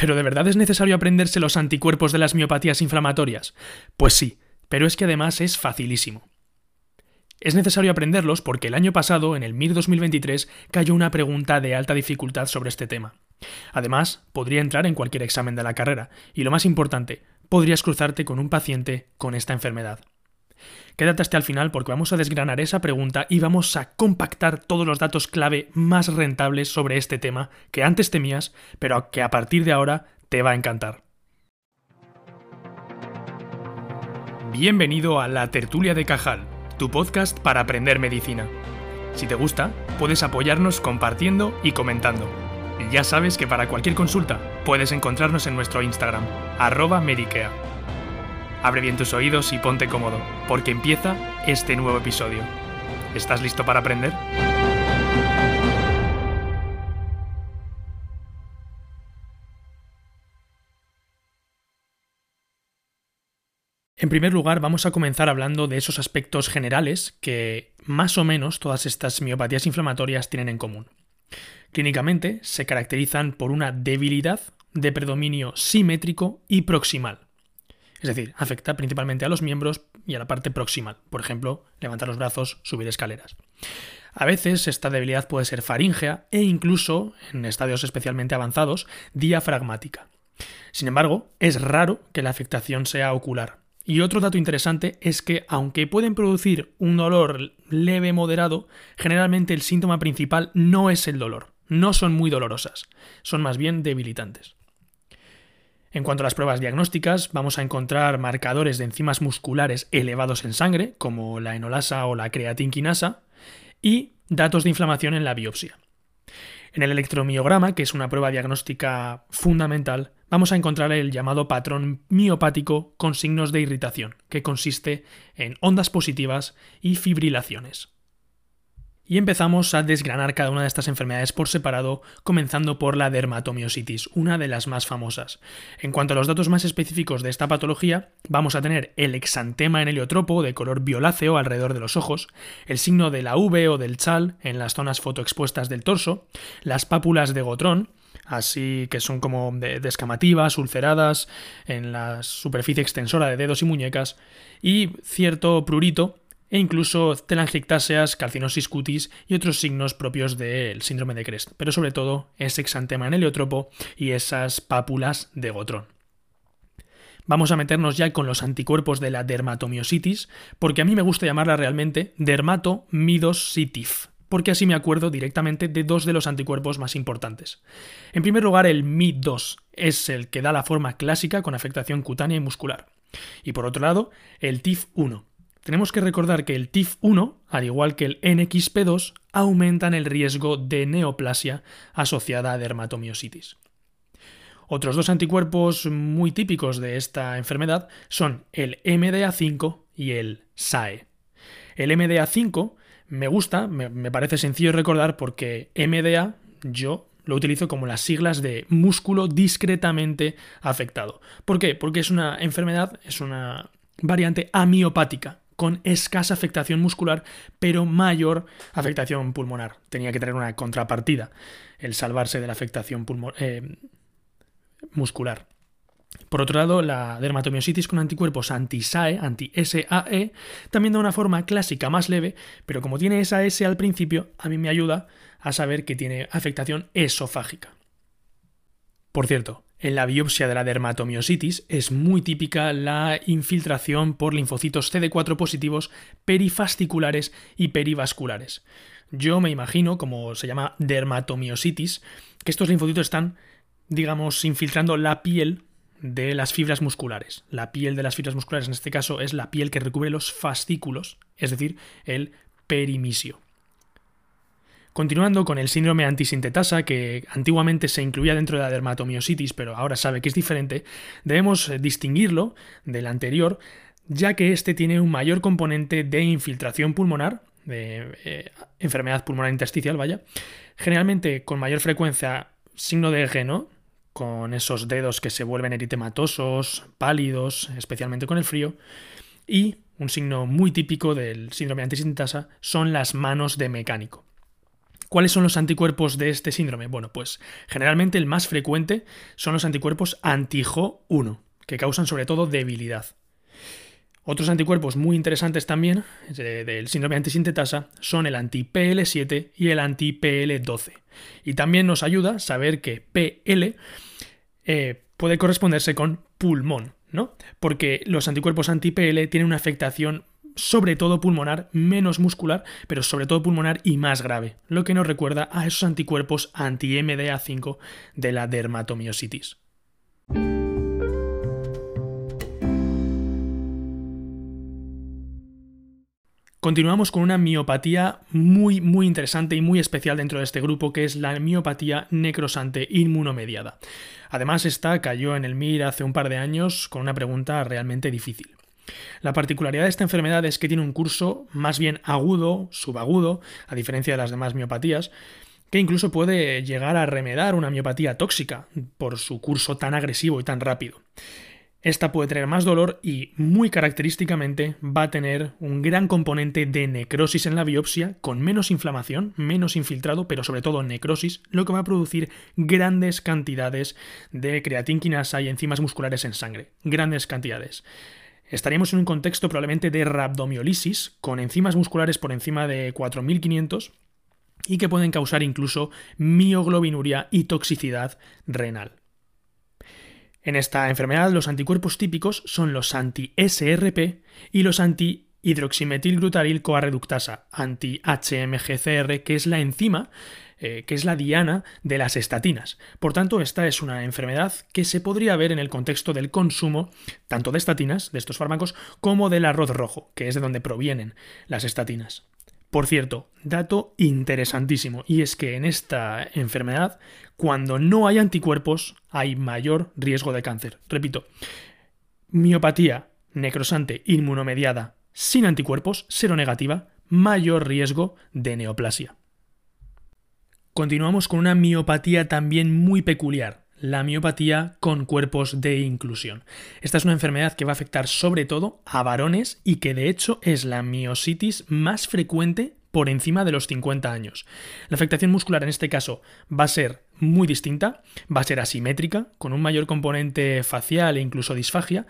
¿Pero de verdad es necesario aprenderse los anticuerpos de las miopatías inflamatorias? Pues sí, pero es que además es facilísimo. Es necesario aprenderlos porque el año pasado, en el MIR 2023, cayó una pregunta de alta dificultad sobre este tema. Además, podría entrar en cualquier examen de la carrera, y lo más importante, podrías cruzarte con un paciente con esta enfermedad. Quédate hasta el final porque vamos a desgranar esa pregunta y vamos a compactar todos los datos clave más rentables sobre este tema que antes temías, pero que a partir de ahora te va a encantar. Bienvenido a La Tertulia de Cajal, tu podcast para aprender medicina. Si te gusta, puedes apoyarnos compartiendo y comentando. Y ya sabes que para cualquier consulta puedes encontrarnos en nuestro Instagram, arroba Medicea. Abre bien tus oídos y ponte cómodo, porque empieza este nuevo episodio. ¿Estás listo para aprender? En primer lugar, vamos a comenzar hablando de esos aspectos generales que más o menos todas estas miopatías inflamatorias tienen en común. Clínicamente se caracterizan por una debilidad de predominio simétrico y proximal. Es decir, afecta principalmente a los miembros y a la parte proximal, por ejemplo, levantar los brazos, subir escaleras. A veces esta debilidad puede ser faríngea e incluso, en estadios especialmente avanzados, diafragmática. Sin embargo, es raro que la afectación sea ocular. Y otro dato interesante es que, aunque pueden producir un dolor leve moderado, generalmente el síntoma principal no es el dolor. No son muy dolorosas, son más bien debilitantes. En cuanto a las pruebas diagnósticas, vamos a encontrar marcadores de enzimas musculares elevados en sangre, como la enolasa o la creatinquinasa, y datos de inflamación en la biopsia. En el electromiograma, que es una prueba diagnóstica fundamental, vamos a encontrar el llamado patrón miopático con signos de irritación, que consiste en ondas positivas y fibrilaciones. Y empezamos a desgranar cada una de estas enfermedades por separado, comenzando por la dermatomiositis, una de las más famosas. En cuanto a los datos más específicos de esta patología, vamos a tener el exantema en heliotropo de color violáceo alrededor de los ojos, el signo de la V o del chal en las zonas fotoexpuestas del torso, las pápulas de gotrón, así que son como descamativas, ulceradas en la superficie extensora de dedos y muñecas, y cierto prurito e incluso telangiectasias, calcinosis cutis y otros signos propios del síndrome de Crest, pero sobre todo ese exantema en heliotropo y esas pápulas de Gotrón. Vamos a meternos ya con los anticuerpos de la dermatomiositis, porque a mí me gusta llamarla realmente dermatomidositif, porque así me acuerdo directamente de dos de los anticuerpos más importantes. En primer lugar, el MID2 es el que da la forma clásica con afectación cutánea y muscular. Y por otro lado, el TIF1, tenemos que recordar que el TIF1, al igual que el NXP2, aumentan el riesgo de neoplasia asociada a dermatomiositis. Otros dos anticuerpos muy típicos de esta enfermedad son el MDA5 y el SAE. El MDA5 me gusta, me, parece sencillo recordar porque MDA yo lo utilizo como las siglas de músculo discretamente afectado. ¿Por qué? Porque es una enfermedad, es una variante amiopática, con escasa afectación muscular, pero mayor afectación pulmonar. Tenía que tener una contrapartida, el salvarse de la afectación eh, muscular. Por otro lado, la dermatomiositis con anticuerpos anti-SAE, anti-SAE, también da una forma clásica más leve, pero como tiene esa S al principio, a mí me ayuda a saber que tiene afectación esofágica. Por cierto, en la biopsia de la dermatomiositis es muy típica la infiltración por linfocitos CD4 positivos perifasciculares y perivasculares. Yo me imagino, como se llama dermatomiositis, que estos linfocitos están, digamos, infiltrando la piel de las fibras musculares. La piel de las fibras musculares en este caso es la piel que recubre los fascículos, es decir, el perimisio. Continuando con el síndrome antisintetasa, que antiguamente se incluía dentro de la dermatomiositis, pero ahora sabe que es diferente, debemos eh, distinguirlo del anterior, ya que este tiene un mayor componente de infiltración pulmonar, de eh, enfermedad pulmonar intersticial, vaya, generalmente con mayor frecuencia signo de eje, Con esos dedos que se vuelven eritematosos, pálidos, especialmente con el frío, y un signo muy típico del síndrome antisintetasa son las manos de mecánico. ¿Cuáles son los anticuerpos de este síndrome? Bueno, pues generalmente el más frecuente son los anticuerpos anti-Jo1, que causan sobre todo debilidad. Otros anticuerpos muy interesantes también del síndrome antisintetasa son el anti-PL7 y el anti-PL12. Y también nos ayuda saber que PL eh, puede corresponderse con pulmón, ¿no? Porque los anticuerpos anti-PL tienen una afectación sobre todo pulmonar, menos muscular, pero sobre todo pulmonar y más grave, lo que nos recuerda a esos anticuerpos anti-MDA5 de la dermatomiositis. Continuamos con una miopatía muy muy interesante y muy especial dentro de este grupo que es la miopatía necrosante inmunomediada. Además esta cayó en el MIR hace un par de años con una pregunta realmente difícil. La particularidad de esta enfermedad es que tiene un curso más bien agudo, subagudo, a diferencia de las demás miopatías, que incluso puede llegar a remedar una miopatía tóxica por su curso tan agresivo y tan rápido. Esta puede tener más dolor y, muy característicamente, va a tener un gran componente de necrosis en la biopsia, con menos inflamación, menos infiltrado, pero sobre todo necrosis, lo que va a producir grandes cantidades de creatinquinasa y enzimas musculares en sangre. Grandes cantidades. Estaríamos en un contexto probablemente de rhabdomiolisis, con enzimas musculares por encima de 4500 y que pueden causar incluso mioglobinuria y toxicidad renal. En esta enfermedad los anticuerpos típicos son los anti-SRP y los anti-hidroximetilglutaryl coareductasa, anti-HMGCR, que es la enzima eh, que es la diana de las estatinas. Por tanto, esta es una enfermedad que se podría ver en el contexto del consumo tanto de estatinas, de estos fármacos, como del arroz rojo, que es de donde provienen las estatinas. Por cierto, dato interesantísimo, y es que en esta enfermedad, cuando no hay anticuerpos, hay mayor riesgo de cáncer. Repito, miopatía necrosante inmunomediada sin anticuerpos, seronegativa, mayor riesgo de neoplasia. Continuamos con una miopatía también muy peculiar, la miopatía con cuerpos de inclusión. Esta es una enfermedad que va a afectar sobre todo a varones y que de hecho es la miositis más frecuente por encima de los 50 años. La afectación muscular en este caso va a ser muy distinta, va a ser asimétrica, con un mayor componente facial e incluso disfagia,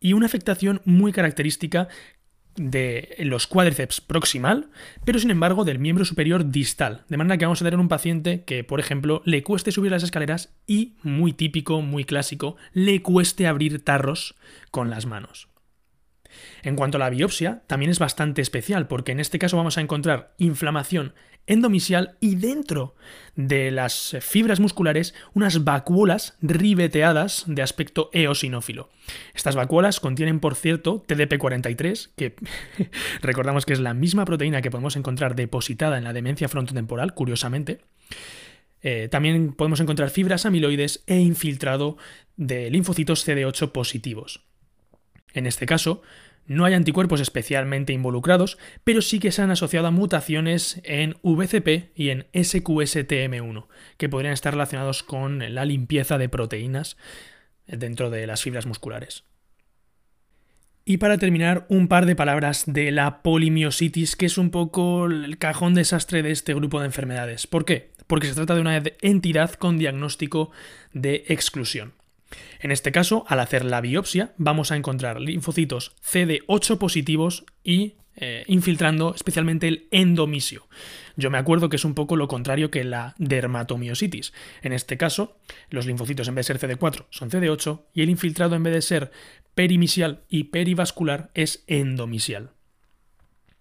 y una afectación muy característica de los cuádriceps proximal, pero sin embargo del miembro superior distal. De manera que vamos a tener un paciente que, por ejemplo, le cueste subir las escaleras y, muy típico, muy clásico, le cueste abrir tarros con las manos. En cuanto a la biopsia, también es bastante especial porque en este caso vamos a encontrar inflamación endomisial y dentro de las fibras musculares unas vacuolas ribeteadas de aspecto eosinófilo. Estas vacuolas contienen, por cierto, TDP43, que recordamos que es la misma proteína que podemos encontrar depositada en la demencia frontotemporal, curiosamente. Eh, también podemos encontrar fibras amiloides e infiltrado de linfocitos CD8 positivos. En este caso, no hay anticuerpos especialmente involucrados, pero sí que se han asociado a mutaciones en VCP y en SQSTM1, que podrían estar relacionados con la limpieza de proteínas dentro de las fibras musculares. Y para terminar, un par de palabras de la polimiositis, que es un poco el cajón desastre de este grupo de enfermedades. ¿Por qué? Porque se trata de una entidad con diagnóstico de exclusión. En este caso, al hacer la biopsia, vamos a encontrar linfocitos CD8 positivos y eh, infiltrando especialmente el endomisio. Yo me acuerdo que es un poco lo contrario que la dermatomiositis. En este caso, los linfocitos en vez de ser CD4 son CD8 y el infiltrado en vez de ser perimisial y perivascular es endomisial.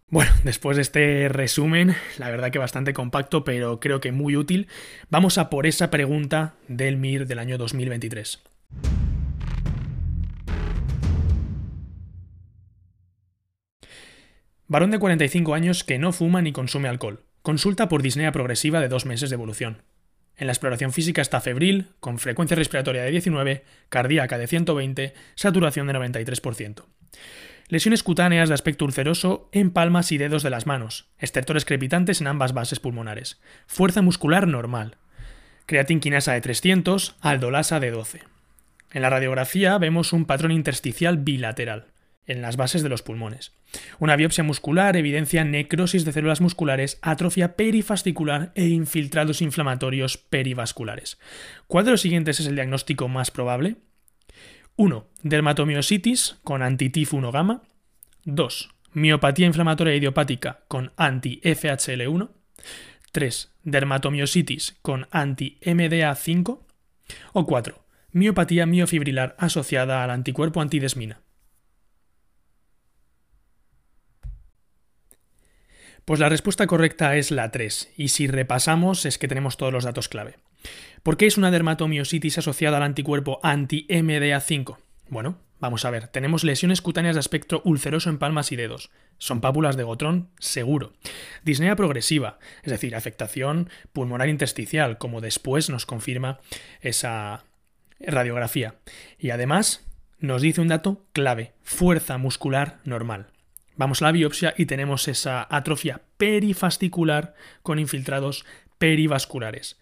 Bueno, después de este resumen, la verdad que bastante compacto, pero creo que muy útil, vamos a por esa pregunta del MIR del año 2023. Varón de 45 años que no fuma ni consume alcohol. Consulta por disnea progresiva de dos meses de evolución. En la exploración física está febril, con frecuencia respiratoria de 19, cardíaca de 120, saturación de 93%. Lesiones cutáneas de aspecto ulceroso en palmas y dedos de las manos, estertores crepitantes en ambas bases pulmonares, fuerza muscular normal, creatinquinasa de 300, aldolasa de 12. En la radiografía vemos un patrón intersticial bilateral. en las bases de los pulmones. Una biopsia muscular evidencia necrosis de células musculares, atrofia perifascicular e infiltrados inflamatorios perivasculares. ¿Cuál de los siguientes es el diagnóstico más probable? 1. Dermatomiositis con anti-TIF 1 gamma. 2. Miopatía inflamatoria idiopática con anti-FHL1. 3. Dermatomiositis con anti-MDA5. O 4. Miopatía miofibrilar asociada al anticuerpo antidesmina. Pues la respuesta correcta es la 3, y si repasamos es que tenemos todos los datos clave. ¿Por qué es una dermatomiositis asociada al anticuerpo anti-MDA5? Bueno, vamos a ver, tenemos lesiones cutáneas de aspecto ulceroso en palmas y dedos. Son pápulas de gotrón, seguro. Disnea progresiva, es decir, afectación pulmonar intersticial, como después nos confirma esa radiografía. Y además nos dice un dato clave, fuerza muscular normal. Vamos a la biopsia y tenemos esa atrofia perifascicular con infiltrados perivasculares.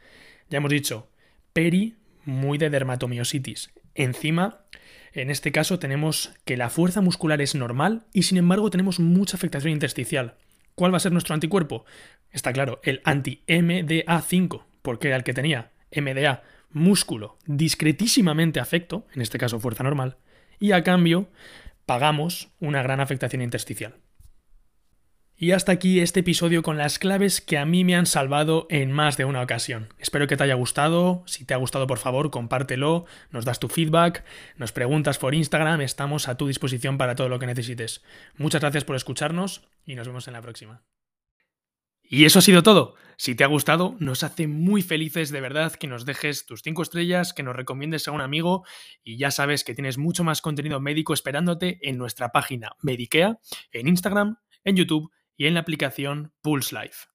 Ya hemos dicho, peri, muy de dermatomiositis. Encima, en este caso tenemos que la fuerza muscular es normal y sin embargo tenemos mucha afectación intersticial. ¿Cuál va a ser nuestro anticuerpo? Está claro, el anti-MDA5, porque era el que tenía MDA, músculo, discretísimamente afecto, en este caso fuerza normal, y a cambio pagamos una gran afectación intersticial. Y hasta aquí este episodio con las claves que a mí me han salvado en más de una ocasión. Espero que te haya gustado. Si te ha gustado, por favor, compártelo, nos das tu feedback, nos preguntas por Instagram, estamos a tu disposición para todo lo que necesites. Muchas gracias por escucharnos y nos vemos en la próxima. Y eso ha sido todo. Si te ha gustado, nos hace muy felices de verdad que nos dejes tus 5 estrellas, que nos recomiendes a un amigo y ya sabes que tienes mucho más contenido médico esperándote en nuestra página Medikea, en Instagram, en YouTube y en la aplicación Pulse Life.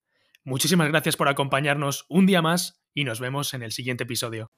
Muchísimas gracias por acompañarnos un día más y nos vemos en el siguiente episodio.